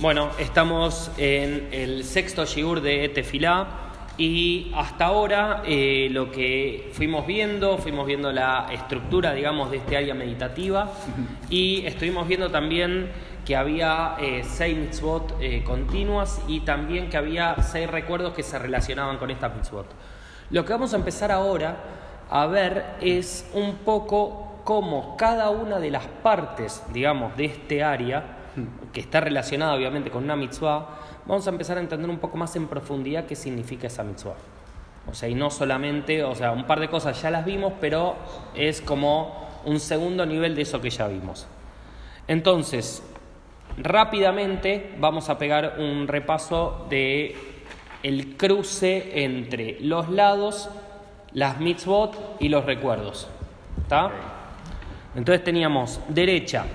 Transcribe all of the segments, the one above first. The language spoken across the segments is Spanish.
Bueno, estamos en el sexto shiur de Tefilá y hasta ahora eh, lo que fuimos viendo, fuimos viendo la estructura, digamos, de este área meditativa y estuvimos viendo también que había eh, seis mitzvot eh, continuas y también que había seis recuerdos que se relacionaban con esta mitzvot. Lo que vamos a empezar ahora a ver es un poco cómo cada una de las partes, digamos, de este área, que está relacionada obviamente con una mitzvah, vamos a empezar a entender un poco más en profundidad qué significa esa mitzvah. O sea, y no solamente, o sea, un par de cosas ya las vimos, pero es como un segundo nivel de eso que ya vimos. Entonces, rápidamente vamos a pegar un repaso de el cruce entre los lados, las mitzvot y los recuerdos. ¿Está? Entonces teníamos derecha,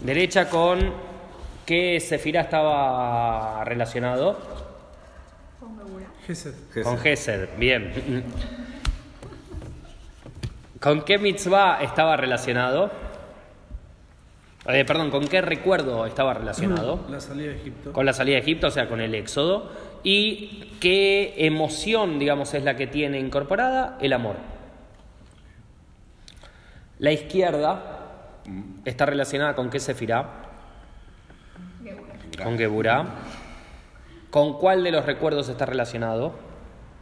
derecha con qué sefirá estaba relacionado. Gesed. Con Gesed, bien. ¿Con qué mitzvah estaba relacionado? Eh, perdón, ¿con qué recuerdo estaba relacionado? La salida de Egipto. Con la salida de Egipto, o sea, con el éxodo. ¿Y qué emoción, digamos, es la que tiene incorporada? El amor. La izquierda está relacionada con qué sefirá? Con Geburá. ¿Con cuál de los recuerdos está relacionado?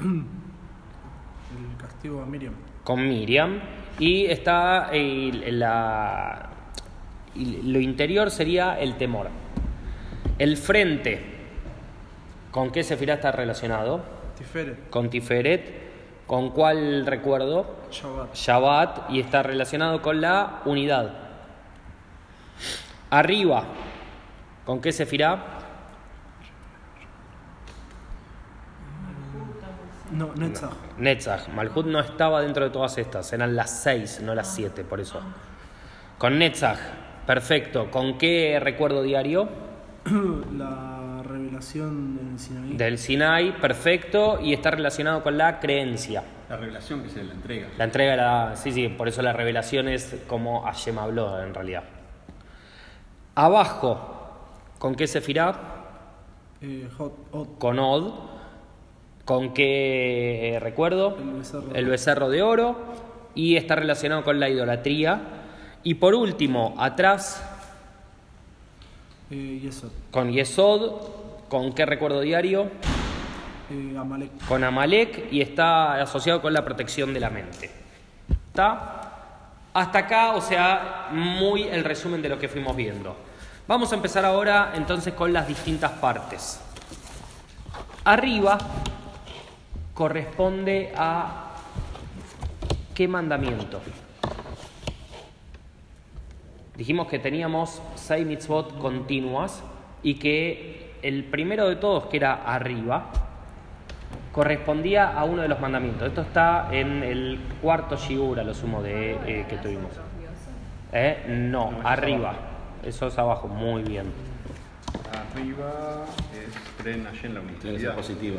El castigo a Miriam. Con Miriam. Y está la, y lo interior sería el temor. El frente, ¿con qué sefirá está relacionado? Tiferet. Con Tiferet. ¿Con cuál recuerdo? Shabbat. Shabbat y está relacionado con la unidad. Arriba, ¿con qué sefirá? No, Netzach. Netzach. Malhut no estaba dentro de todas estas, eran las seis, no las siete, por eso. Con Netzach, perfecto. ¿Con qué recuerdo diario? La revelación del Sinaí. Del Sinai, perfecto. Y está relacionado con la creencia. La revelación que se la entrega. La entrega, de la, sí, sí, por eso la revelación es como Hashem habló en realidad. Abajo, ¿con qué sefirá? Eh, Hot. Con Od. ¿Con qué eh, recuerdo? El becerro. El becerro de oro. Y está relacionado con la idolatría. Y por último, atrás, Eh, Yesod. con Yesod. ¿Con qué recuerdo diario? Eh, Amalek. con Amalek y está asociado con la protección de la mente. ¿Está? Hasta acá, o sea, muy el resumen de lo que fuimos viendo. Vamos a empezar ahora entonces con las distintas partes. Arriba corresponde a qué mandamiento. Dijimos que teníamos seis mitzvot continuas y que el primero de todos, que era arriba, correspondía a uno de los mandamientos. Esto está en el cuarto shiur, a lo sumo de eh, que tuvimos. ¿Eh? No, arriba. Eso es abajo, muy bien. Arriba es creen en la unicidad. positivo.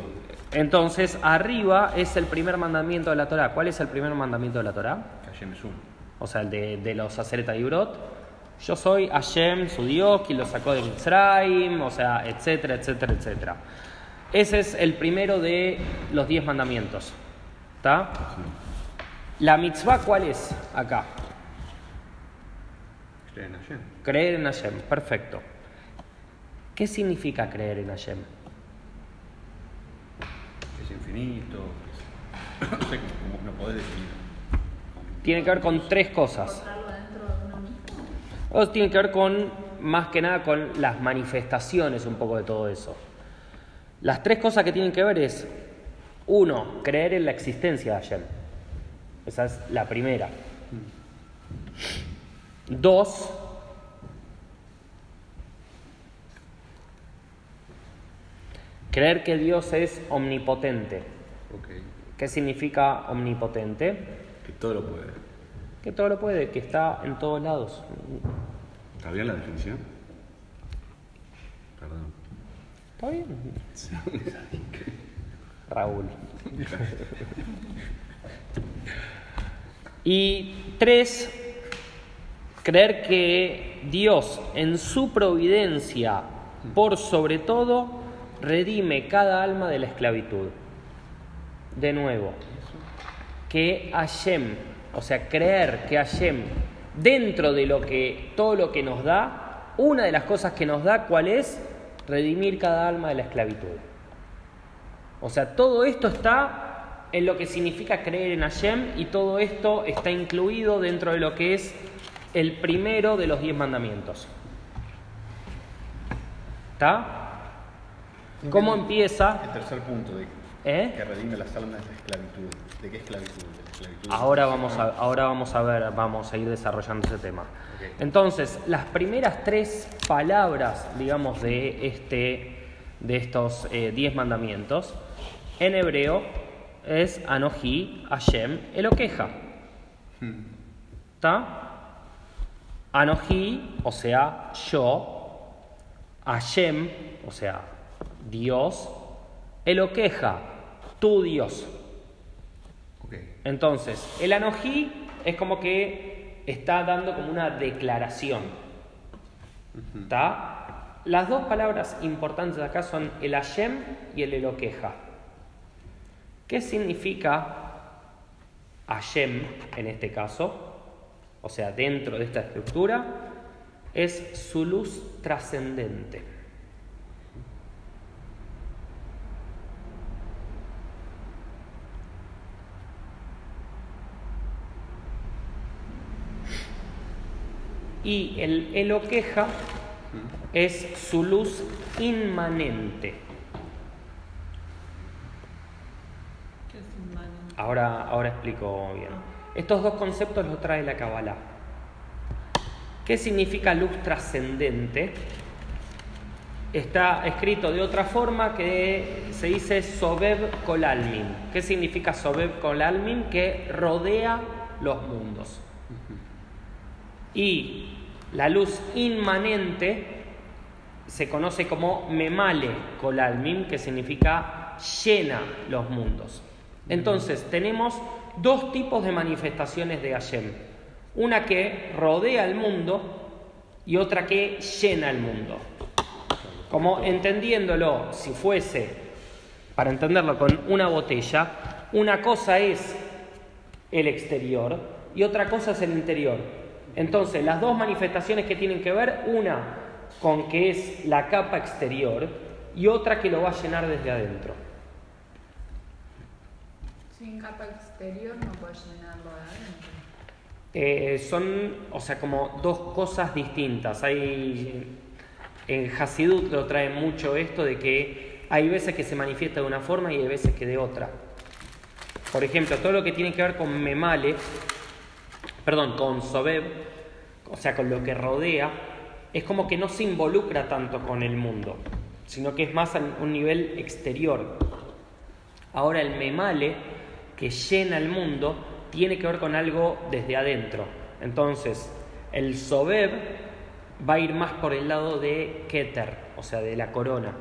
Entonces, arriba es el primer mandamiento de la Torah. ¿Cuál es el primer mandamiento de la Torah? Que Hashem es uno. O sea, el de, de los Aseret Ibrot. Yo soy Hashem, su Dios, quien lo sacó de Mitzrayim, o sea, etcétera, etcétera, etcétera. Ese es el primero de los diez mandamientos. ¿Está? La mitzvah, ¿cuál es acá? Creen en Hashem. Creer en Hashem, perfecto. ¿Qué significa creer en Hashem? Es infinito. es- No sé cómo podés. Tiene que ver con tres cosas. O tiene que ver con, más que nada, con las manifestaciones un poco de todo eso. Las tres cosas que tienen que ver es, uno, creer en la existencia de Hashem. Esa es la primera. Dos, creer que Dios es omnipotente. ¿Qué significa omnipotente? Que todo lo puede. Que todo lo puede, que está en todos lados. ¿Está bien la definición? Perdón. ¿Está bien? Raúl. Y tres, creer que Dios en su providencia por sobre todo, redime cada alma de la esclavitud. De nuevo, que Hashem, o sea, creer que Hashem, dentro de lo que, todo lo que nos da, una de las cosas que nos da, ¿cuál es? Redimir cada alma de la esclavitud. O sea, todo esto está en lo que significa creer en Hashem y todo esto está incluido dentro de lo que es el primero de los diez mandamientos. ¿Está? ¿Cómo empieza? El tercer punto de ¿Eh? que redime las almas de la esclavitud. ¿De qué esclavitud? Ahora vamos, a, ahora vamos a ver, vamos a ir desarrollando ese tema. Entonces, las primeras tres palabras, digamos, de, este, de estos eh, diez mandamientos, en hebreo es Anoji, Hashem, Eloqueja. ¿Está? Anoji, o sea, yo, Hashem, o sea, Dios, Eloqueja, tu Dios. Entonces, el anojí es como que está dando como una declaración. ¿Está? Las dos palabras importantes acá son el Hashem y el Eloqueja. ¿Qué significa Hashem en este caso? O sea, dentro de esta estructura, es su luz trascendente. Y el Eloqueja es su luz inmanente. ¿Qué es inmanente? Ahora, ahora explico bien. Estos dos conceptos los trae la Kabbalah. ¿Qué significa luz trascendente? Está escrito de otra forma que se dice Sobeb Kolalmin. ¿Qué significa Sobeb Kolalmin? Que rodea los mundos. Y la luz inmanente se conoce como Memale Kolalmin, que significa llena los mundos. Entonces, tenemos dos tipos de manifestaciones de Hashem. Una que rodea el mundo y otra que llena el mundo. Como entendiéndolo, si fuese, para entenderlo con una botella, una cosa es el exterior y otra cosa es el interior. Entonces, las dos manifestaciones que tienen que ver, una con que es la capa exterior y otra que lo va a llenar desde adentro. Sin capa exterior no puedes llenarlo de adentro. Eh, son, o sea, como dos cosas distintas. Hay, en Hasidut lo trae mucho esto de que hay veces que se manifiesta de una forma y hay veces que de otra. Por ejemplo, todo lo que tiene que ver con Memale, perdón, con Sobeb, o sea, con lo que rodea, es como que no se involucra tanto con el mundo, sino que es más a un nivel exterior. Ahora el Memale, que llena el mundo, tiene que ver con algo desde adentro. Entonces, el Sobeb va a ir más por el lado de Keter, o sea, de la corona.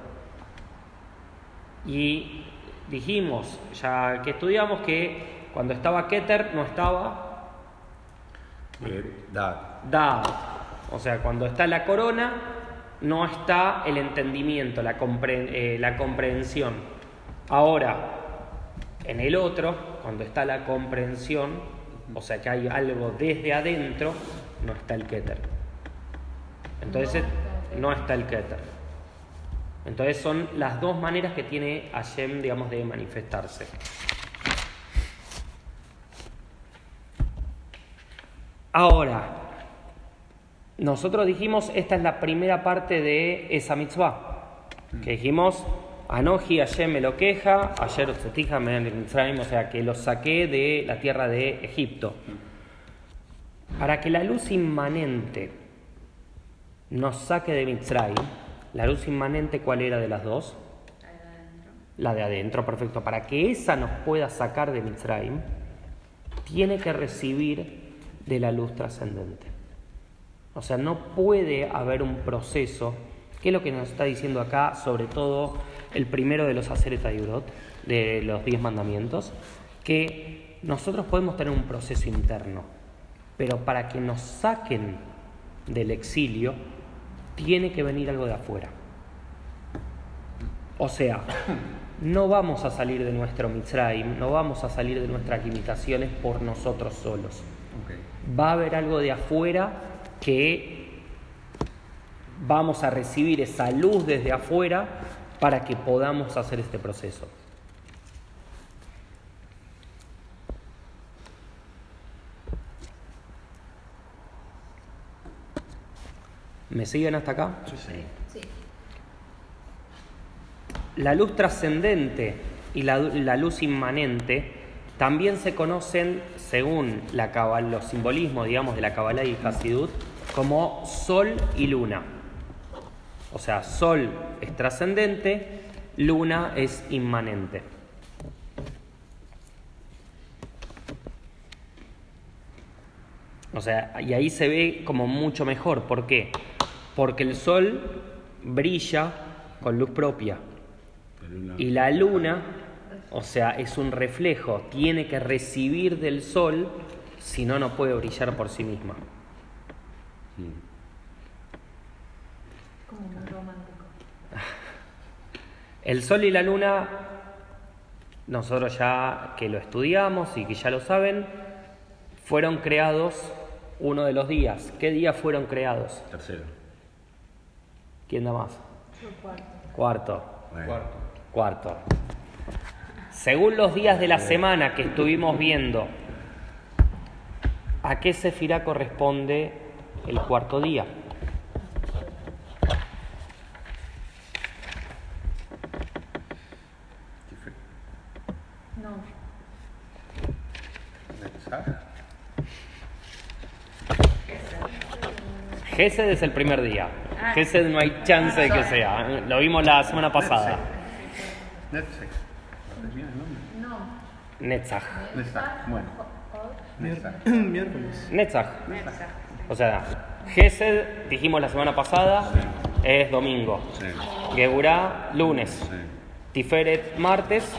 Y dijimos, ya que estudiamos, que cuando estaba Keter no estaba Da. Dad. O sea, cuando está la corona, no está el entendimiento, la, compre- eh, la comprensión. Ahora, en el otro, cuando está la comprensión, o sea que hay algo desde adentro, no está el Keter. Entonces, no está el Keter. Entonces son las dos maneras que tiene Hashem, digamos, de manifestarse. Ahora, nosotros dijimos, esta es la primera parte de esa mitzvah, que dijimos, Anoji Hashem me lo queja, ayer Zetija me o sea, que lo saqué de la tierra de Egipto. Para que la luz inmanente nos saque de Mitzrayim, la luz inmanente, ¿cuál era de las dos? Ahí adentro. La de adentro, perfecto. Para que esa nos pueda sacar de Mitzrayim, tiene que recibir de la luz trascendente. O sea, no puede haber un proceso, que es lo que nos está diciendo acá, sobre todo el primero de los Aseret Ayurot, de los diez mandamientos, que nosotros podemos tener un proceso interno, pero para que nos saquen del exilio, tiene que venir algo de afuera. O sea, no vamos a salir de nuestro Mitzrayim, no vamos a salir de nuestras limitaciones por nosotros solos. Va a haber algo de afuera que vamos a recibir esa luz desde afuera para que podamos hacer este proceso. ¿Me siguen hasta acá? Sí. La luz trascendente y la, la luz inmanente también se conocen, según la cabal- los simbolismos, digamos, de la Kabbalah y el Hasidut, como sol y luna. O sea, sol es trascendente, luna es inmanente. O sea, y ahí se ve como mucho mejor. ¿Por qué? Porque el sol brilla con luz propia. Y la luna, o sea, es un reflejo, tiene que recibir del sol, si no, no puede brillar por sí misma. Como muy romántico. El sol y la luna, nosotros ya que lo estudiamos y que ya lo saben, fueron creados uno de los días. ¿Qué día fueron creados? Tercero. ¿Quién da más? Yo cuarto. Cuarto. Bueno. Cuarto. Cuarto. Según los días de la semana que estuvimos viendo, ¿a qué sefirá corresponde el cuarto día? Gesed es el primer día. Gesed no hay chance de que sea. Lo vimos la semana pasada. Netzach. ¿No tenía el nombre? No. Netzach. Netzach. Bueno. Netzach. Miércoles. Netzach. O sea, Gesed, dijimos la semana pasada, es domingo. Sí. Geburá, lunes. Sí. Tiferet, martes.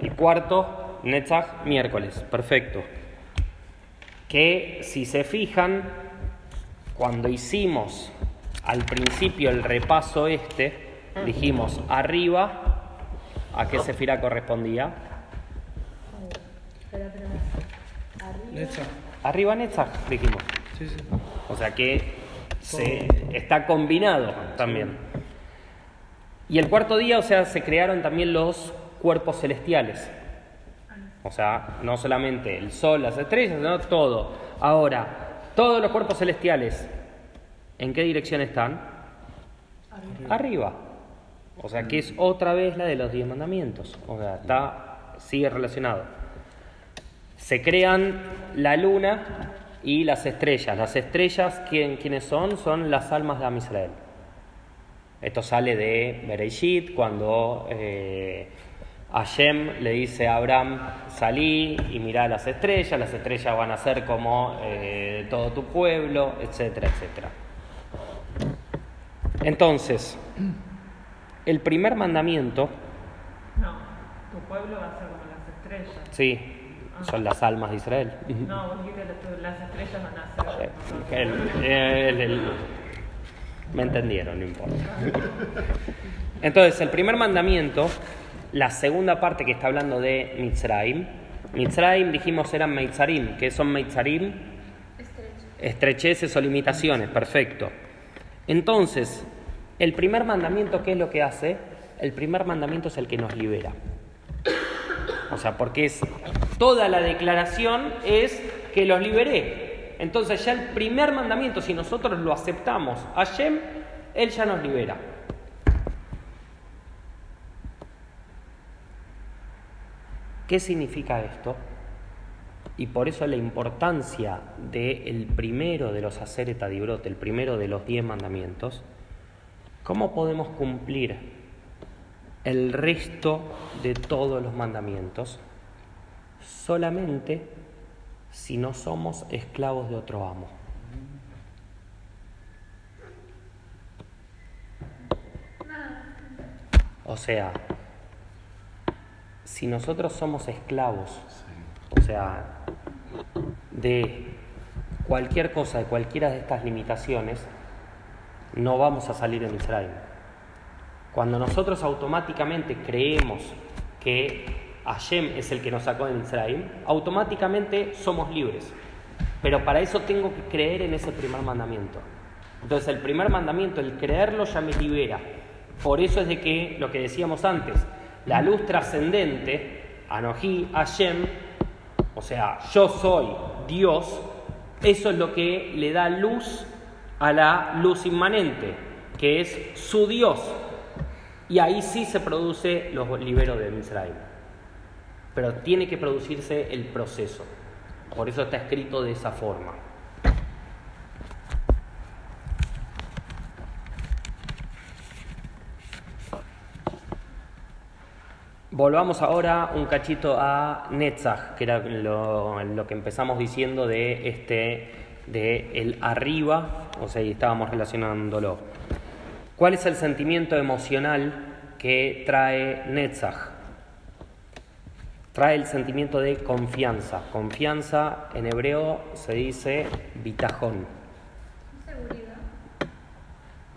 Y cuarto, Netzach, miércoles. Perfecto. Que si se fijan, cuando hicimos al principio el repaso este, dijimos arriba, ¿a qué sefira correspondía? Arriba. Lecha. Arriba Netzach, dijimos. Sí, sí. O sea que se, está combinado también. Y el cuarto día, o sea, se crearon también los cuerpos celestiales. O sea, no solamente el sol, las estrellas, sino todo. Ahora, todos los cuerpos celestiales, ¿en qué dirección están? Arriba. O sea, que es otra vez la de los diez mandamientos. O sea, está, sigue relacionado. Se crean la luna y las estrellas. Las estrellas, ¿quién, ¿quiénes son? Son las almas de Am Israel. Esto sale de Bereshit, cuando eh, Hashem le dice a Abraham, salí y mirá las estrellas, las estrellas van a ser como eh, todo tu pueblo, etcétera, etcétera. Entonces, el primer mandamiento, No, tu pueblo va a ser como las estrellas. sí, son las almas de Israel. No, vos dijiste las estrellas van a ser. El- el- el- me entendieron, no importa. Entonces, el primer mandamiento, la segunda parte que está hablando de Mitzrayim, Mitzrayim dijimos eran Meitzarim, que son Meitzarim, estrecheces o limitaciones, perfecto. Entonces, el primer mandamiento, ¿qué es lo que hace? El primer mandamiento es el que nos libera. O sea, porque es toda la declaración es que los liberé. Entonces ya el primer mandamiento, si nosotros lo aceptamos, Hashem, Él ya nos libera. ¿Qué significa esto? Y por eso la importancia del primero de los Aseret Adibrot, el primero de los diez mandamientos. ¿Cómo podemos cumplir el resto de todos los mandamientos? Solamente si no somos esclavos de otro amo. O sea, si nosotros somos esclavos, o sea, de cualquier cosa, de cualquiera de estas limitaciones, no vamos a salir en Israel. Cuando nosotros automáticamente creemos que Hashem es el que nos sacó de Israel, automáticamente somos libres. Pero para eso tengo que creer en ese primer mandamiento. Entonces el primer mandamiento, el creerlo ya me libera. Por eso es de que lo que decíamos antes, la luz trascendente, Anoji, Hashem, o sea, yo soy Dios, eso es lo que le da luz a la luz inmanente, que es su Dios. Y ahí sí se produce los liberos de Israel. Pero tiene que producirse el proceso. Por eso está escrito de esa forma. Volvamos ahora un cachito a Netzach, que era lo, lo que empezamos diciendo de este de el arriba, o sea, y estábamos relacionándolo. ¿Cuál es el sentimiento emocional que trae Netzach? Trae el sentimiento de confianza. Confianza en hebreo se dice bitajón. Seguridad.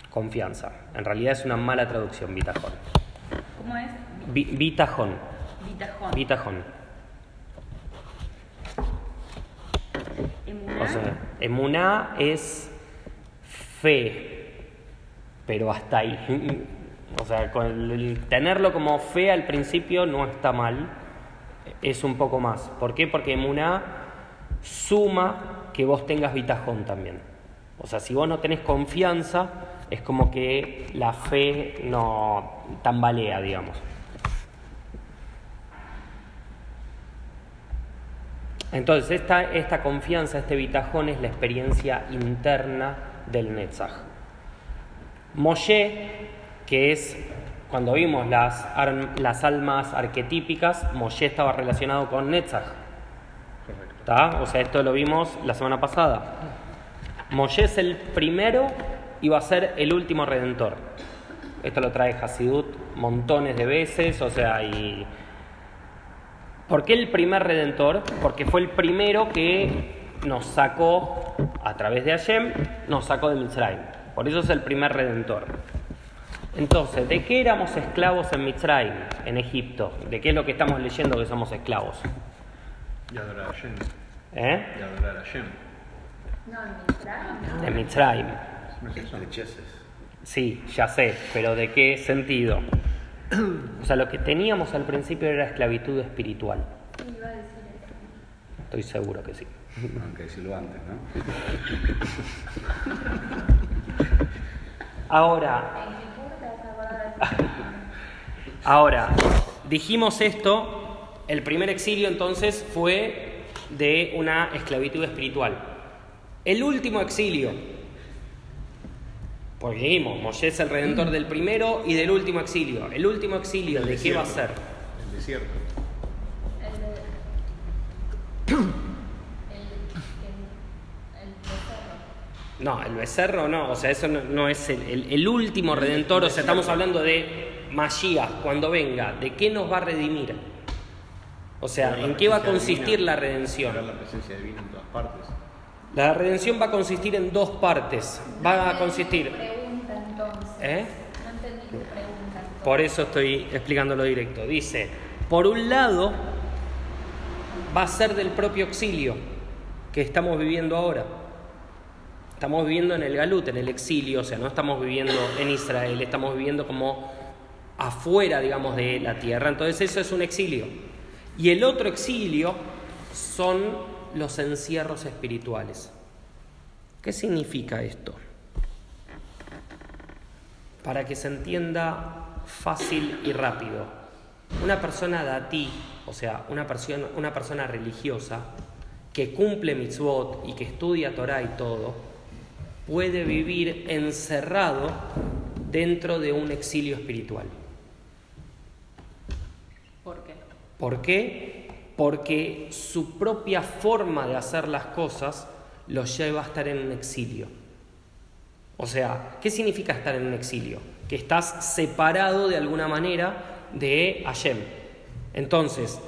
Confianza. En realidad es una mala traducción, bitajón. ¿Cómo es? Bi- bitajón. Bitajón. Bitajón. Emuná. O sea, emuná es fe, pero hasta ahí. O sea, el- tenerlo como fe al principio no está mal, es un poco más. ¿Por qué? Porque emuná suma que vos tengas bitajón también. O sea, si vos no tenés confianza, es como que la fe no tambalea, digamos. Entonces, esta, esta confianza, este bitajón es la experiencia interna del Netzach. Moshe, que es, cuando vimos las, ar- las almas arquetípicas, Moshe estaba relacionado con Netzach. O sea, esto lo vimos la semana pasada. Moshe es el primero y va a ser el último redentor. Esto lo trae Hasidut montones de veces, o sea, y... ¿Por qué el primer redentor? Porque fue el primero que nos sacó, a través de Hashem, nos sacó de Mitzrayim. Por eso es el primer redentor. Entonces, ¿de qué éramos esclavos en Mitzrayim, en Egipto? ¿De qué es lo que estamos leyendo que somos esclavos? Y adorar a Shem. ¿Eh? Y adorar a Shem. No, en Mitzrayim, no. De Mitzrayim. Sí, ya sé, pero ¿de qué sentido? O sea, lo que teníamos al principio era esclavitud espiritual. Iba a decir eso. Estoy seguro que sí. Aunque decirlo antes, ¿no? Ahora, ahora, dijimos esto, el primer exilio entonces fue de una esclavitud espiritual. El último exilio, porque dijimos, Moshe es el redentor del primero y del último exilio. El último exilio, ¿de qué va a ser? El desierto. el de. El, el, el becerro. No, el becerro no, o sea, eso no, no es el, el- el último redentor, o sea, estamos hablando de Mashiach, cuando venga, ¿de qué nos va a redimir? O sea, ¿en qué va a consistir divina, la redención? La presencia divina en todas partes. La redención va a consistir en dos partes. Va a consistir. Pregunta entonces. ¿Eh? No entendí tu pregunta. entonces. Por eso estoy explicándolo directo. Dice, por un lado, va a ser del propio exilio que estamos viviendo ahora. Estamos viviendo en el Galut, en el exilio, o sea, no estamos viviendo en Israel, estamos viviendo como afuera, digamos, de la tierra. Entonces eso es un exilio. Y el otro exilio son los encierros espirituales. ¿Qué significa esto? Para que se entienda fácil y rápido. Una persona datí, o sea, una persona, una persona religiosa que cumple mitzvot y que estudia Torah y todo, puede vivir encerrado dentro de un exilio espiritual. ¿Por qué? ¿Por qué? Porque su propia forma de hacer las cosas lo lleva a estar en un exilio. O sea, ¿qué significa estar en un exilio? Que estás separado de alguna manera de Hashem. Entonces,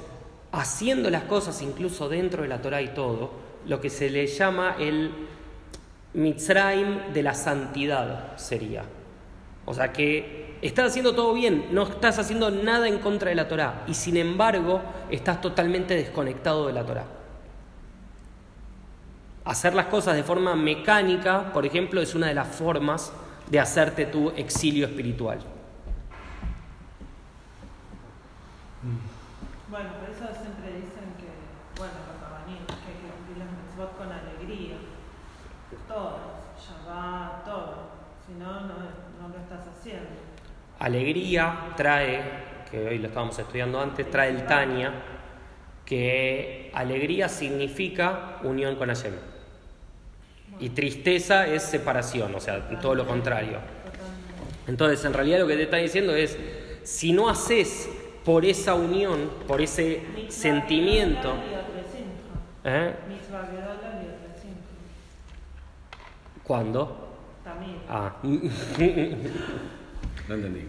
haciendo las cosas incluso dentro de la Torah y todo, lo que se le llama el Mitzrayim de la santidad sería. O sea que estás haciendo todo bien, no estás haciendo nada en contra de la Torá y sin embargo estás totalmente desconectado de la Torá. Hacer las cosas de forma mecánica, por ejemplo, es una de las formas de hacerte tu exilio espiritual. Bueno, por eso siempre dicen que, bueno, los rabanim, que hay que cumplir las mitzvot con alegría. Todas, Shabbat, todo. Si no, lo estás haciendo. Alegría trae, que hoy lo estábamos estudiando antes, trae el Tania, que alegría significa unión con Hashem. Y tristeza es separación, o sea, todo lo contrario. Entonces, en realidad lo que te está diciendo es, si no haces por esa unión, por ese sentimiento. ¿eh? ¿cuándo? Ah, No entendí.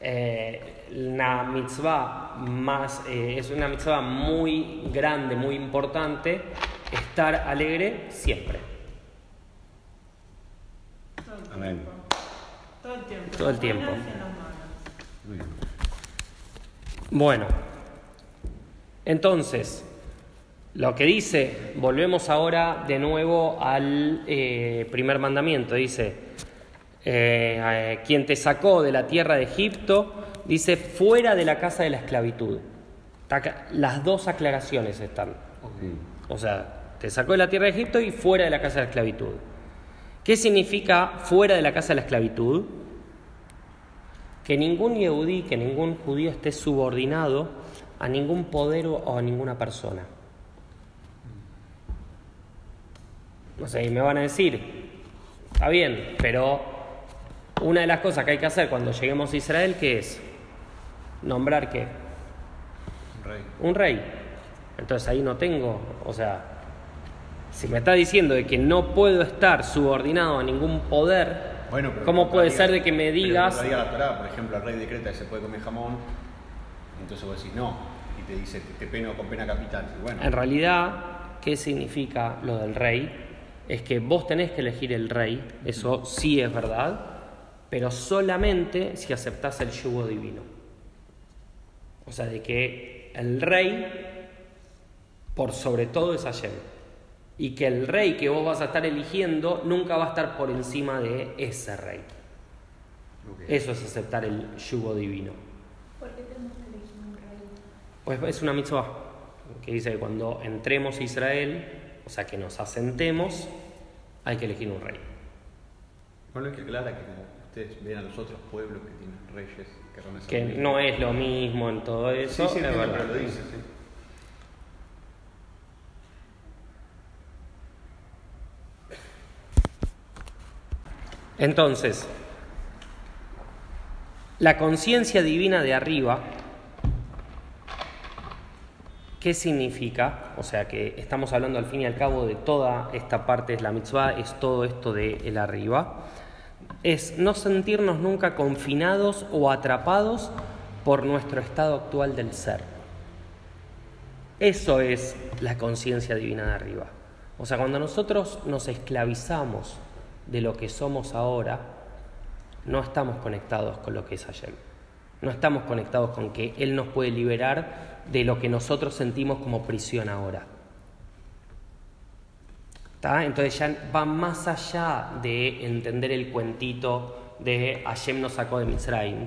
eh, una mitzvah más, eh, es una mitzvah muy grande, muy importante, estar alegre siempre. Todo el Amén. tiempo. Todo el tiempo. Todo el tiempo. Bueno, entonces, lo que dice, volvemos ahora de nuevo al eh, primer mandamiento, dice, eh, eh, quien te sacó de la tierra de Egipto, dice, fuera de la casa de la esclavitud. Las dos aclaraciones están. O sea, te sacó de la tierra de Egipto y fuera de la casa de la esclavitud. ¿Qué significa fuera de la casa de la esclavitud? Que ningún yehudí, que ningún judío esté subordinado a ningún poder o a ninguna persona. No sé, y me van a decir, está bien, pero una de las cosas que hay que hacer cuando lleguemos a Israel, ¿qué es? Nombrar qué? Rey. un rey. Entonces ahí no tengo, o sea, si me está diciendo de que no puedo estar subordinado a ningún poder, Bueno, pero ¿cómo puede ser de que me digas, la por ejemplo, el rey decreta que se puede comer jamón, entonces vos decís no, y te dice te peno con pena capital. Y bueno, en realidad, qué significa lo del rey? Es que vos tenés que elegir el rey, eso sí es verdad, pero solamente si aceptás el yugo divino. O sea, de que el rey, por sobre todo, es Hashem. Y que el rey que vos vas a estar eligiendo nunca va a estar por encima de ese rey. Eso es aceptar el yugo divino. ¿Por qué tenemos que elegir un rey? Pues es una mitzvah que dice que cuando entremos a Israel, o sea que nos asentemos, hay que elegir un rey. Bueno, es que aclara que como ustedes ven a los otros pueblos que tienen reyes que ser Que no es lo mismo en todo Sí, eso. sí, es entiendo, verdad. pero lo dice, sí. Entonces, la conciencia divina de arriba, ¿qué significa? O sea que estamos hablando al fin y al cabo de toda esta parte de la mitzvah, es todo esto de el arriba. Es no sentirnos nunca confinados o atrapados por nuestro estado actual del ser. Eso es la conciencia divina de arriba. O sea, cuando nosotros nos esclavizamos de lo que somos ahora, no estamos conectados con lo que es Hashem. No estamos conectados con que Él nos puede liberar de lo que nosotros sentimos como prisión ahora. Entonces ya va más allá de entender el cuentito de Hashem nos sacó de Mitzrayim,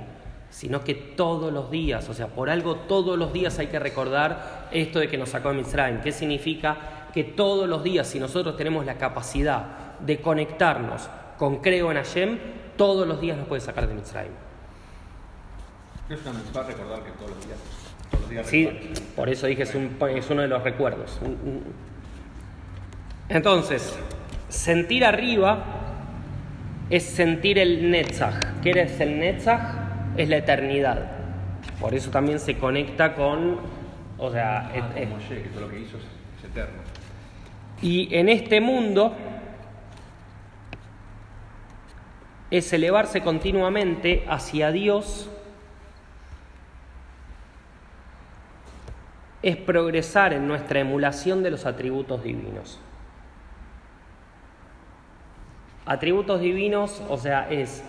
sino que todos los días, o sea, por algo todos los días hay que recordar esto de que nos sacó de Mitzrayim. ¿Qué significa? Que todos los días, si nosotros tenemos la capacidad de conectarnos con creo en Hashem, todos los días nos puede sacar de Mitzrayim. No es una mitzvah recordar que todos los días Sí, por eso dije es, un- es uno de los recuerdos. Entonces, sentir arriba es sentir el Netzach. ¿Qué es el Netzach? Es la eternidad. Por eso también se conecta con, o sea, Ah, es- es- como Moshe, que todo lo que hizo es, es eterno. y en este mundo es elevarse continuamente hacia Dios, es progresar en nuestra emulación de los atributos divinos. Atributos divinos, o sea, es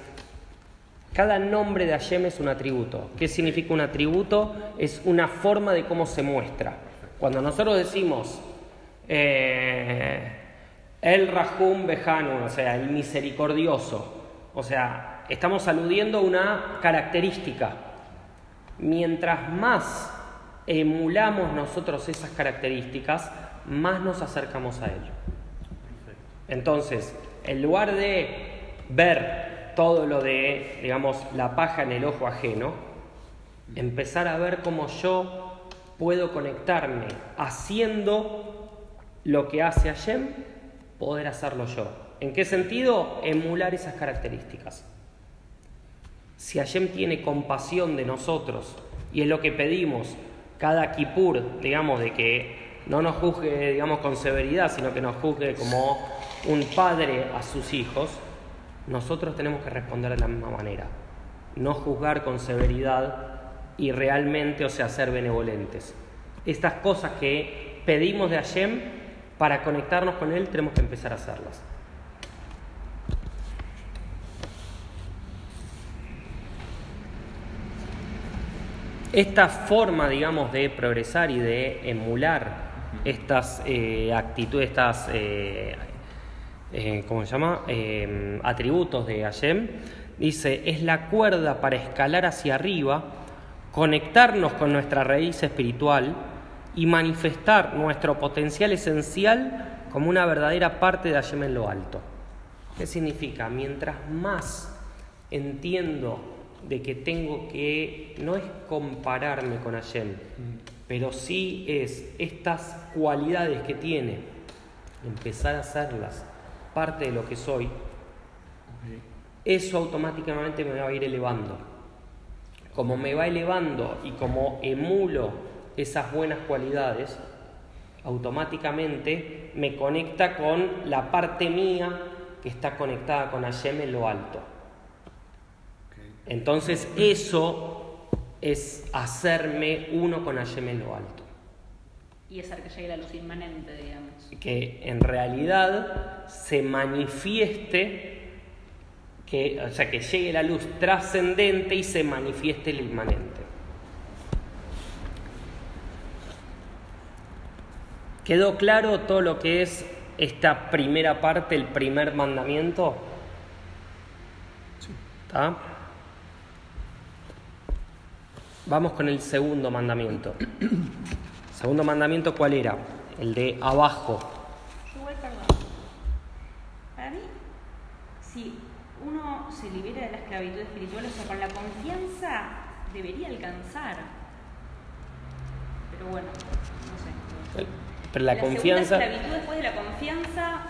cada nombre de Hashem es un atributo. ¿Qué significa un atributo? Es una forma de cómo se muestra. Cuando nosotros decimos eh, el Rahum Behanu, o sea, el misericordioso, o sea, estamos aludiendo a una característica. Mientras más emulamos nosotros esas características, más nos acercamos a ello. Entonces, en lugar de ver todo lo de, digamos, la paja en el ojo ajeno, empezar a ver cómo yo puedo conectarme haciendo lo que hace Hashem, poder hacerlo yo. ¿En qué sentido? Emular esas características. Si Hashem tiene compasión de nosotros y es lo que pedimos cada kipur, digamos, de que no nos juzgue, digamos, con severidad, sino que nos juzgue como un padre a sus hijos, nosotros tenemos que responder de la misma manera. No juzgar con severidad y realmente, o sea, ser benevolentes. Estas cosas que pedimos de Hashem, para conectarnos con Él, tenemos que empezar a hacerlas. Esta forma, digamos, de progresar y de emular estas eh, actitudes, estas, eh, eh, ¿cómo se llama? Atributos de Hashem, dice, es la cuerda para escalar hacia arriba, conectarnos con nuestra raíz espiritual y manifestar nuestro potencial esencial como una verdadera parte de Hashem en lo alto. ¿Qué significa? Mientras más entiendo de que tengo que, no es compararme con Hashem, pero sí es estas cualidades que tiene, empezar a hacerlas parte de lo que soy, eso automáticamente me va a ir elevando. Como me va elevando y como emulo esas buenas cualidades, automáticamente me conecta con la parte mía que está conectada con Hashem en lo alto. Entonces eso es hacerme uno con Hashem en lo alto. Y hacer que llegue la luz inmanente, digamos. Que en realidad se manifieste, que, o sea, que llegue la luz trascendente y se manifieste el inmanente. ¿Quedó claro todo lo que es esta primera parte, el primer mandamiento? ¿Está? Vamos con el segundo mandamiento. Segundo mandamiento, ¿cuál era? El de abajo. Yo igual, perdón. Para mí, si uno se libera de la esclavitud espiritual, o sea, con la confianza debería alcanzar. Pero bueno, no sé. Pero la, confianza... segunda esclavitud después de la confianza,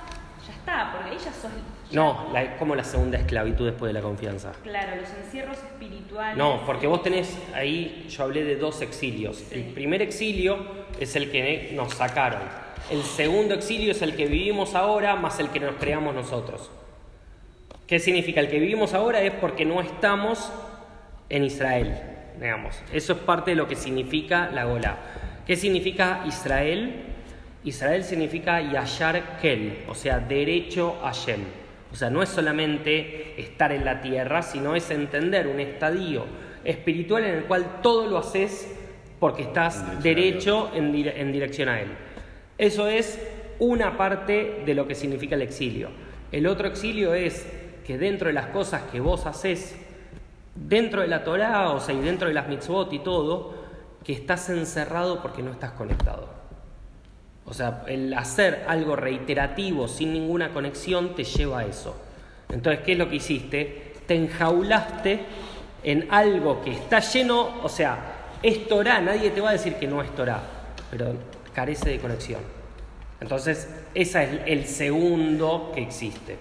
ya está, porque ahí ya sos... No, la, como la segunda esclavitud después de la confianza. Claro, los encierros espirituales... No, porque vos tenés ahí, yo hablé de dos exilios. Sí. El primer exilio es el que nos sacaron. El segundo exilio es el que vivimos ahora más el que nos creamos nosotros. ¿Qué significa? El que vivimos ahora es porque no estamos en Israel, digamos. Eso es parte de lo que significa la Gola. ¿Qué significa Israel? Israel significa Yashar Kel, o sea, derecho a Shem. O sea, no es solamente estar en la tierra, sino es entender un estadio espiritual en el cual todo lo haces porque estás derecho en, dire- en dirección a Él. Eso es una parte de lo que significa el exilio. El otro exilio es que dentro de las cosas que vos haces, dentro de la Torah, o sea, y dentro de las mitzvot y todo, que estás encerrado porque no estás conectado. O sea, el hacer algo reiterativo sin ninguna conexión te lleva a eso. Entonces, ¿qué es lo que hiciste? Te enjaulaste en algo que está lleno, o sea, es Torah, nadie te va a decir que no es Torah, pero carece de conexión. Entonces, ese es el segundo que existe.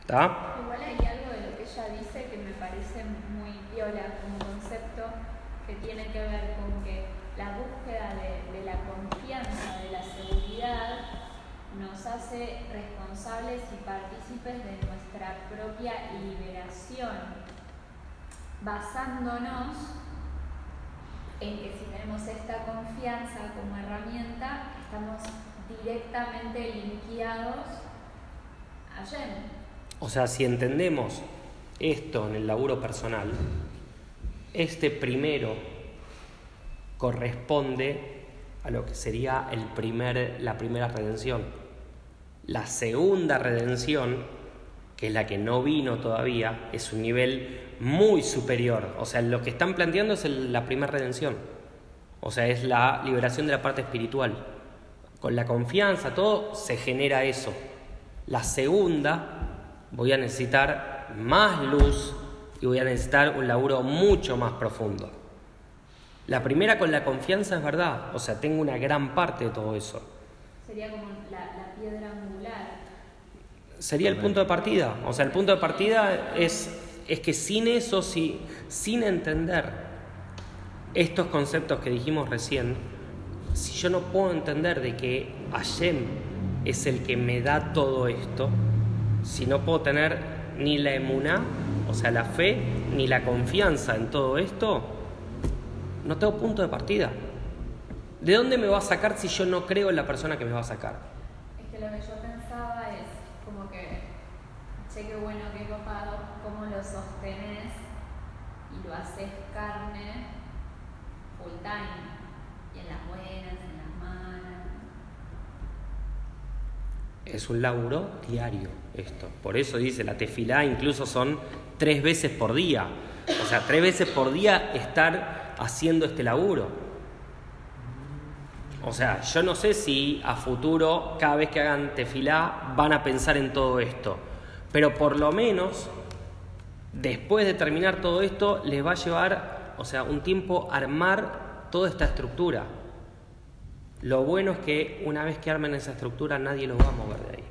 ¿Está? Igual hay algo de lo que ella dice que me parece muy viola como concepto que tiene que ver con que la búsqueda de, de la confianza, de la seguridad, nos hace responsables y partícipes de nuestra propia liberación, basándonos en que si tenemos esta confianza como herramienta, estamos directamente linkeados Hashem. O sea, si entendemos esto en el laburo personal, este primero corresponde a lo que sería el primer, la primera redención. La segunda redención, que es la que no vino todavía, es un nivel muy superior. O sea, lo que están planteando es el- la primera redención. O sea, es la liberación de la parte espiritual. Con la confianza, todo se genera eso. La segunda, voy a necesitar más luz y voy a necesitar un laburo mucho más profundo. La primera con la confianza es verdad, o sea, tengo una gran parte de todo eso. Sería como la, la piedra angular. Sería el punto de partida, o sea, el punto de partida es, es que sin eso, si, sin entender estos conceptos que dijimos recién, si yo no puedo entender de que Hashem es el que me da todo esto, si no puedo tener ni la emuná, o sea, la fe, ni la confianza en todo esto, no tengo punto de partida. ¿De dónde me va a sacar si yo no creo en la persona que me va a sacar? Es que lo que yo pensaba es como que, che, qué bueno, qué copado, cómo lo sostenés y lo haces carne full time. Y en las buenas, en las malas. Es un laburo diario esto. Por eso dice la tefilá, incluso son tres veces por día. O sea, tres veces por día estar haciendo este laburo. O sea, yo no sé si a futuro, cada vez que hagan tefilá, van a pensar en todo esto. Pero por lo menos, después de terminar todo esto, les va a llevar, o sea, un tiempo armar toda esta estructura. Lo bueno es que una vez que armen esa estructura nadie los va a mover de ahí.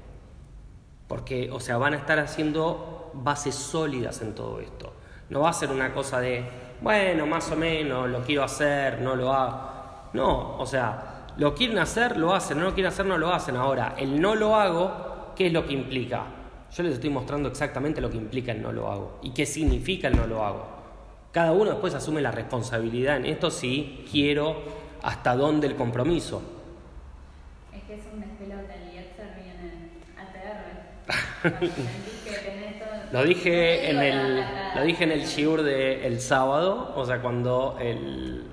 Porque, o sea, van a estar haciendo bases sólidas en todo esto. No va a ser una cosa de, bueno, más o menos, lo quiero hacer, no lo hago. No, o sea, lo quieren hacer, lo hacen, no lo quieren hacer, no lo hacen. Ahora, el no lo hago, ¿qué es lo que implica? Yo les estoy mostrando exactamente lo que implica el no lo hago y qué significa el no lo hago. Cada uno después asume la responsabilidad en esto si quiero hasta dónde el compromiso. Es que es un despelote, el Yetzer viene que tenés todo- Lo dije en el, lo dije en el shiur de el sábado, o sea, cuando el,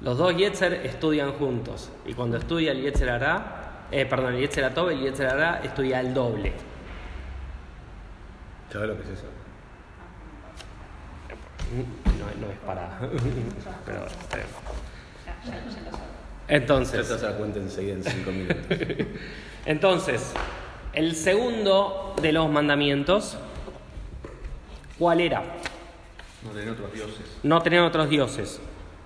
los dos Yetzer estudian juntos. Y cuando estudia el Yetzer Hará, eh, perdón, el Yetzer Atov, el Yetzer Hará estudia el doble. ¿Sabes lo que es eso? No, no es para. Pero, Ya, ya, ya lo sé. Ya Entonces. te das la cuenta enseguida en cinco minutos. Entonces, el segundo de los mandamientos, ¿cuál era? No tener otros dioses. No tener otros dioses.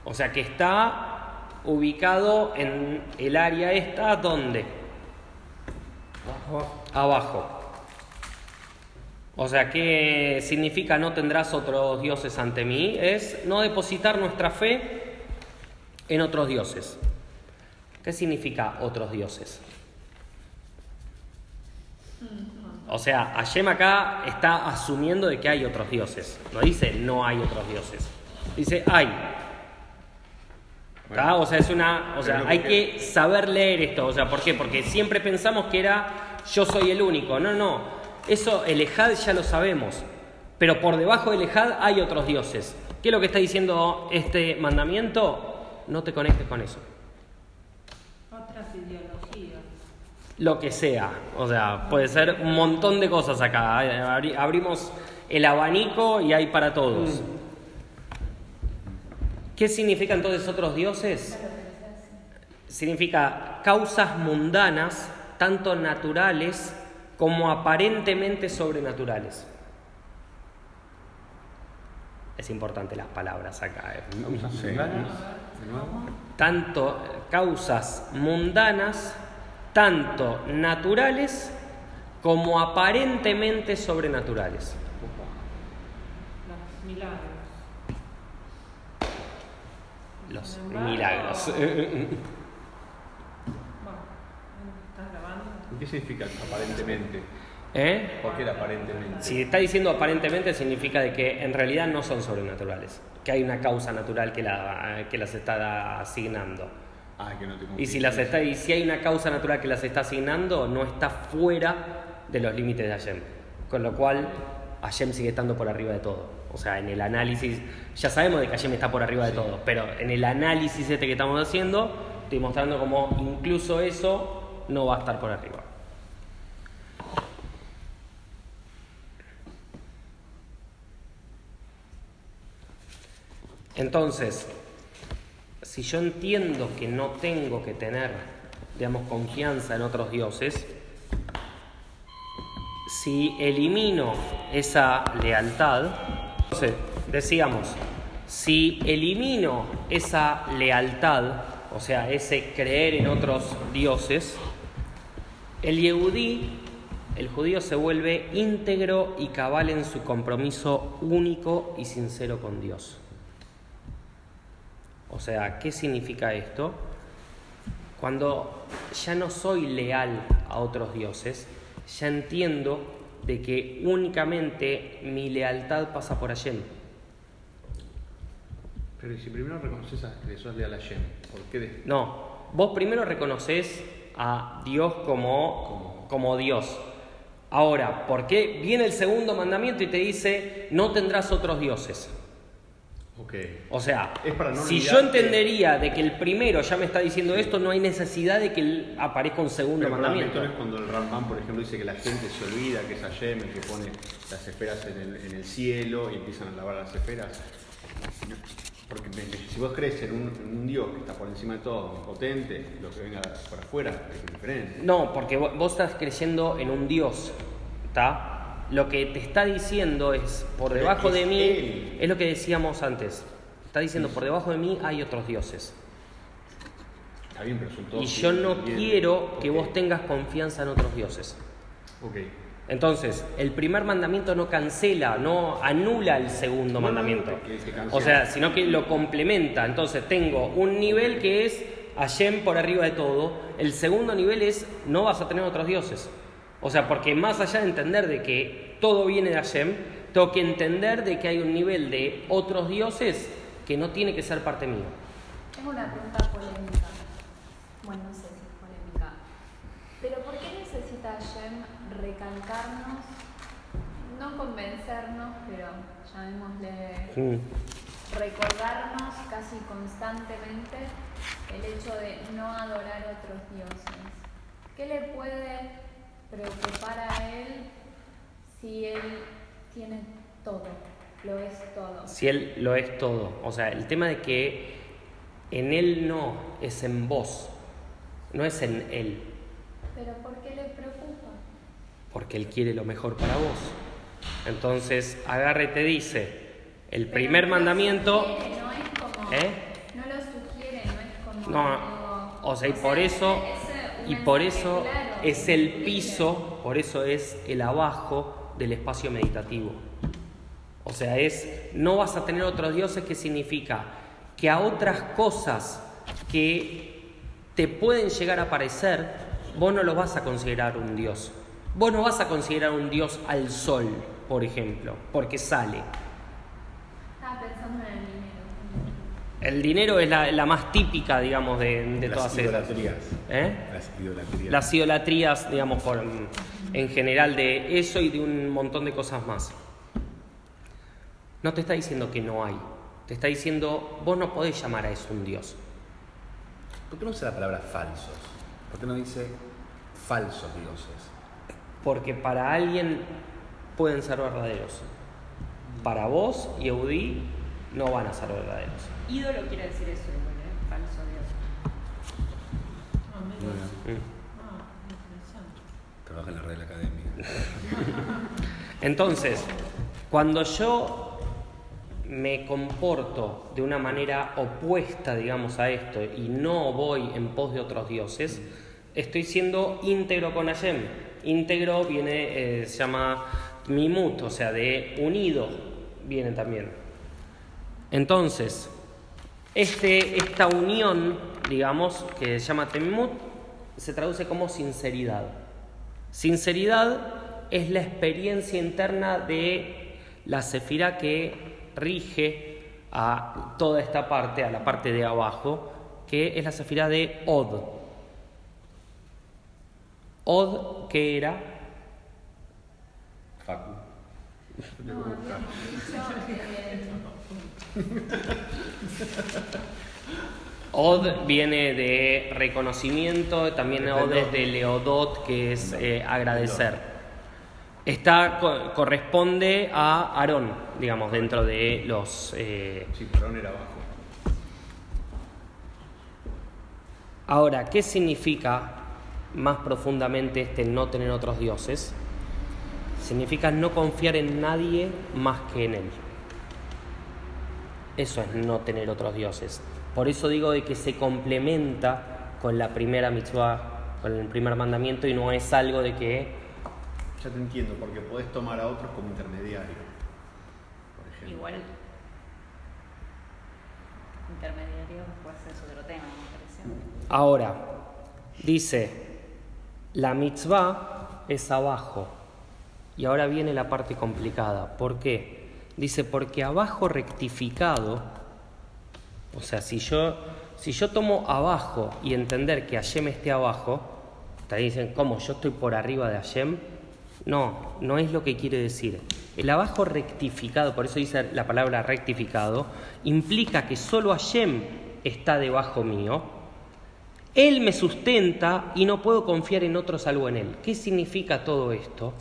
O sea que está ubicado en el área esta, ¿dónde? Abajo. O sea, ¿qué significa no tendrás otros dioses ante mí? Es no depositar nuestra fe en otros dioses. ¿Qué significa otros dioses? O sea, Hashem acá está asumiendo de que hay otros dioses. No dice no hay otros dioses. Dice hay. O sea, es una. O sea, hay que saber leer esto. O sea, ¿por qué? Porque siempre pensamos que era yo soy el único. No, no. Eso, el Ejad ya lo sabemos. Pero por debajo del Ejad hay otros dioses. ¿Qué es lo que está diciendo este mandamiento? No te conectes con eso. Otras ideologías. Lo que sea. O sea, puede ser un montón de cosas acá. Abri- Abrimos el abanico y hay para todos. ¿Qué significa entonces otros dioses? Significa causas mundanas, tanto naturales como aparentemente sobrenaturales. Es importante las palabras acá. eh. Sí. De nuevo. Tanto causas mundanas, tanto naturales como aparentemente sobrenaturales. Los milagros. Los milagros. Bueno, ¿estás grabando? ¿Qué significa aparentemente? ¿Eh? ¿Por qué aparentemente? Si está diciendo aparentemente significa de que en realidad no son sobrenaturales, que hay una causa natural que, la, que las está asignando. Ah, que no te Y si, las está, y si hay una causa natural que las está asignando, no está fuera de los límites de Hashem. Con lo cual, Hashem sigue estando por arriba de todo. O sea, en el análisis, ya sabemos de que Hashem está por arriba de todo, pero en el análisis este que estamos haciendo, estoy mostrando cómo incluso eso no va a estar por arriba. Entonces, si yo entiendo que no tengo que tener, digamos, confianza en otros dioses, si elimino esa lealtad, entonces, decíamos, si elimino esa lealtad, o sea, ese creer en otros dioses, el yehudí, el judío se vuelve íntegro y cabal en su compromiso único y sincero con Dios. O sea, ¿qué significa esto? Cuando ya no soy leal a otros dioses, ya entiendo de que únicamente mi lealtad pasa por Hashem. Pero ¿y si primero reconoces a que sos leal a Hashem, ¿por qué de- No, vos primero reconoces a Dios como, como Dios. Ahora, ¿por qué viene el segundo mandamiento y te dice, no tendrás otros dioses? O sea, no si yo entendería de que el primero ya me está diciendo esto, no hay necesidad de que el- aparezca un segundo Pero mandamiento. esto no es cuando el Ramban, por ejemplo, dice que la gente se olvida que es Hashem el que pone las esferas en el, en el cielo y empiezan a lavar las esferas. Porque si vos crees en un, en un Dios que está por encima de todo, omnipotente, lo que venga por afuera es diferente. No, porque vo- vos estás creyendo en un Dios, ¿está? Lo que te está diciendo es, por Pero debajo es de mí, Él. es lo que decíamos antes. Está diciendo, por debajo de mí hay otros dioses. Está bien, pero son todos Y yo no bien. quiero que vos tengas confianza en otros dioses. Entonces, el primer mandamiento no cancela, no anula el segundo No, mandamiento. no. O sea, sino que lo complementa. Entonces, tengo un nivel que es Hashem por arriba de todo. El segundo nivel es no vas a tener otros dioses. O sea, porque más allá de entender de que todo viene de Hashem, tengo que entender de que hay un nivel de otros dioses que no tiene que ser parte mío. Tengo una pregunta polémica. Bueno, no sé si es polémica. Pero ¿por qué necesita Hashem recalcarnos, no convencernos, pero llamémosle Mm. recordarnos casi constantemente el hecho de no adorar otros dioses? ¿Qué le puede preocupar a él si él tiene todo, lo es todo? Si Él lo es todo. O sea, el tema de que en Él no, es en vos, no es en Él, ¿Pero por qué le preocupa? porque Él quiere lo mejor para vos. Entonces, agarre y te dice, el primer lo mandamiento... sugiere, no es como, ¿Eh? No lo sugiere, no es como. No, o sea, y por eso, y por eso claro, es el piso, por eso es el abajo del espacio meditativo. O sea, es, no vas a tener otros dioses, que significa que a otras cosas que te pueden llegar a parecer, vos no los vas a considerar un dios. Vos no vas a considerar un dios al sol, por ejemplo, porque sale. Estaba pensando en el dinero. El dinero es la, la más típica, digamos, de, todas esas. ¿Eh? Las idolatrías. Las idolatrías, digamos, por, en general de eso y de un montón de cosas más. No te está diciendo que no hay. Te está diciendo, vos no podés llamar a eso un Dios. ¿Por qué no usa la palabra falsos? ¿Por qué no dice falsos dioses? Porque para alguien pueden ser verdaderos. Para vos, Yehudí, no van a ser verdaderos. Ídolo quiere decir eso, igual, ¿eh? Falso Dios. Ah, mira. Bueno. Ah, interesante. trabaja en la Real Academia. Entonces, cuando yo me comporto de una manera opuesta, digamos, a esto y no voy en pos de otros dioses, estoy siendo íntegro con Hashem. Íntegro viene, eh, se llama mimut, o sea, de unido, viene también. Entonces, este, esta unión, digamos, que se llama temimut, se traduce como sinceridad. Sinceridad es la experiencia interna de la sefira que rige a toda esta parte, a la parte de abajo, que es la sefira de Od. Od, que era Facu. No, Od viene de reconocimiento, también Od es de Leodot, que es eh, agradecer. Está, co- corresponde a Aarón, digamos, dentro de los... eh, Sí, Perón era abajo. Ahora, ¿qué significa más profundamente este no tener otros dioses? Significa no confiar en nadie más que en Él. Eso es no tener otros dioses. Por eso digo de que se complementa con la primera mitzvah, con el primer mandamiento y no es algo de que Ya te entiendo, porque podés tomar a otros como intermediario. Por ejemplo. Igual. Intermediario puede ser otro tema, me parece. Ahora, dice, la mitzvah es abajo. Y ahora viene la parte complicada. ¿Por qué? Dice, porque abajo rectificado, o sea, si yo, si yo tomo abajo y entender que Hashem esté abajo, te dicen, ¿cómo? ¿Yo estoy por arriba de Hashem? No, no es lo que quiere decir. El abajo rectificado, por eso dice la palabra rectificado, implica que solo Hashem está debajo mío, él me sustenta y no puedo confiar en otro salvo en Él. ¿Qué significa todo esto?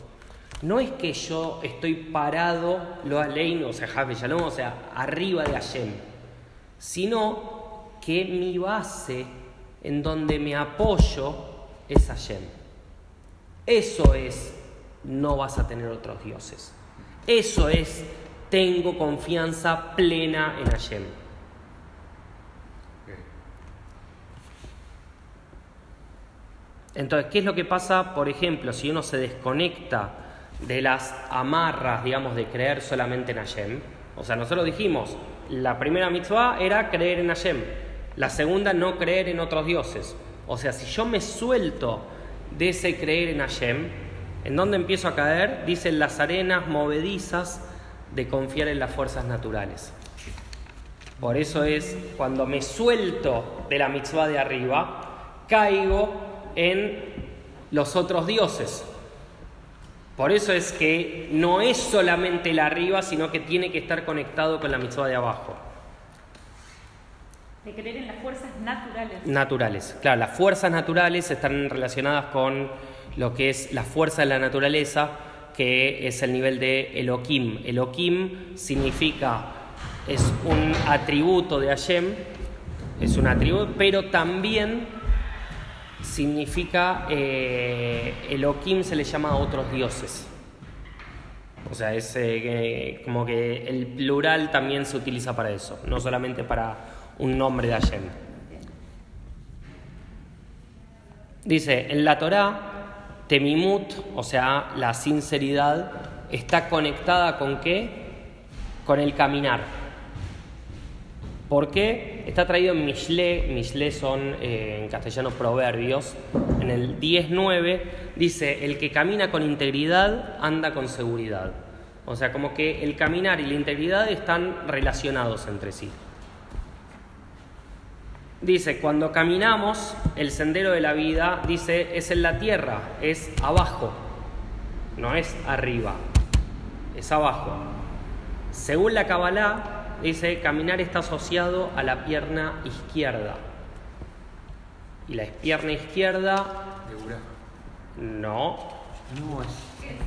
No es que yo estoy parado, lo aleino, o sea, Javi Shalom, o sea, arriba de Hashem, sino que mi base en donde me apoyo es Hashem. Eso es, no vas a tener otros dioses. Eso es, tengo confianza plena en Hashem. Entonces, ¿qué es lo que pasa, por ejemplo, si uno se desconecta de las amarras, digamos, de creer solamente en Hashem? O sea, nosotros dijimos, la primera mitzvah era creer en Hashem, la segunda no creer en otros dioses. O sea, si yo me suelto de ese creer en Hashem, ¿en dónde empiezo a caer? Dicen las arenas movedizas de confiar en las fuerzas naturales. Por eso es cuando me suelto de la mitzvah de arriba, caigo en los otros dioses. Por eso es que no es solamente el arriba, sino que tiene que estar conectado con la mitzvah de abajo. De creer en las fuerzas naturales. Naturales. Claro, las fuerzas naturales están relacionadas con lo que es la fuerza de la naturaleza, que es el nivel de Elohim. Elohim significa, es un atributo de Hashem, es un atributo, pero también significa, eh, Elohim se le llama a otros dioses. O sea, es eh, que- como que el plural también se utiliza para eso, no solamente para un nombre de Hashem. Dice, en la Torá, Temimut, o sea, la sinceridad, está conectada con qué? Con el caminar. ¿Por qué? Está traído en Mishle, Mishle son eh, en castellano proverbios, en el 10.9 dice, el que camina con integridad anda con seguridad. O sea, como que el caminar y la integridad están relacionados entre sí. Dice, cuando caminamos, el sendero de la vida, dice, es en la tierra, es abajo, no es arriba, es abajo. Según la Kabbalah, dice, caminar está asociado a la pierna izquierda. Y la pierna izquierda, Segura. no, No, es.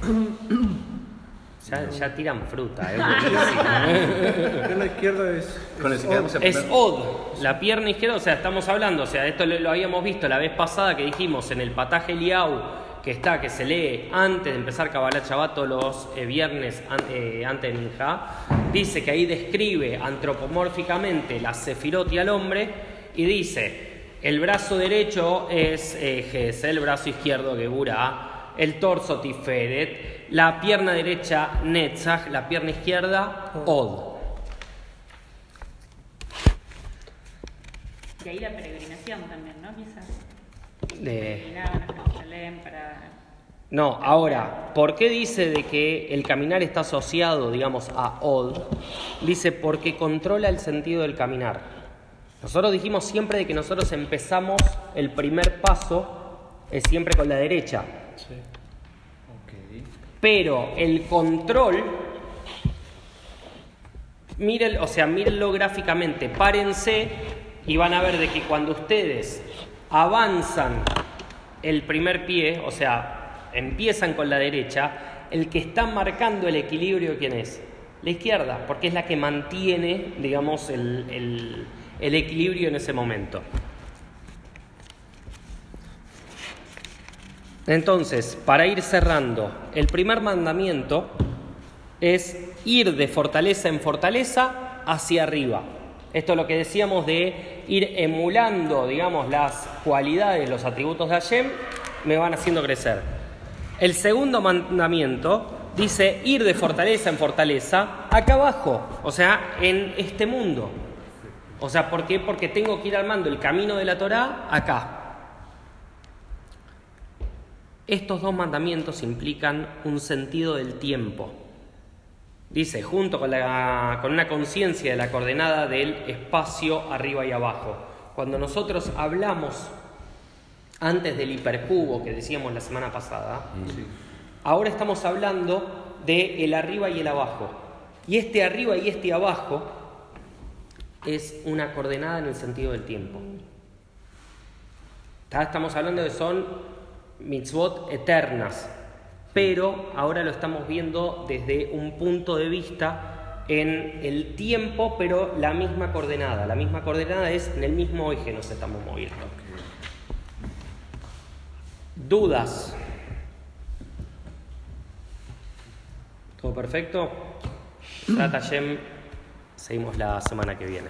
ya, ya tiran fruta, es buenísimo. La pierna izquierda es. Con el es Es primer- Od, la pierna izquierda, o sea, estamos hablando, o sea, esto lo, lo habíamos visto la vez pasada que dijimos en el pataje Liau, que está, que se lee antes de empezar Kabbalah Shabbat todos los eh, viernes an- eh, antes de Minjá, dice que ahí describe antropomórficamente la sefirot y al hombre, y dice, el brazo derecho es eh, Ges, el brazo izquierdo Geburah, el torso Tiferet, la pierna derecha Netzach, la pierna izquierda Od. Y ahí la peregrinación también, ¿no? Quizás. De-. No, ahora, ¿por qué dice de que el caminar está asociado, digamos, a Od? Dice porque controla el sentido del caminar. Nosotros dijimos siempre de que nosotros empezamos el primer paso es siempre con la derecha. Sí. Ok. Pero el control, miren, o sea, mírenlo gráficamente, párense y van a ver de que cuando ustedes avanzan el primer pie, o sea, empiezan con la derecha, el que está marcando el equilibrio, ¿quién es? La izquierda, porque es la que mantiene, digamos, el, el- el equilibrio en ese momento. Entonces, para ir cerrando, el primer mandamiento es ir de fortaleza en fortaleza hacia arriba. Esto es lo que decíamos de ir emulando, digamos, las cualidades, los atributos de Hashem, me van haciendo crecer. El segundo mandamiento dice ir de fortaleza en fortaleza acá abajo, o sea, en este mundo. O sea, ¿por qué? Porque tengo que ir armando el camino de la Torá acá. Estos dos mandamientos implican un sentido del tiempo. Dice, junto con, la- con una conciencia de la coordenada del espacio arriba y abajo. Cuando nosotros hablamos antes del hipercubo que decíamos la semana pasada, ahora estamos hablando de el arriba y el abajo. Y este arriba y este abajo es una coordenada en el sentido del tiempo. Ta- Estamos hablando de son mitzvot eternas, pero ahora lo estamos viendo desde un punto de vista en el tiempo, pero la misma coordenada. La misma coordenada es en el mismo eje nos estamos moviendo. ¿Dudas? ¿Todo perfecto? Trata Seguimos la semana que viene.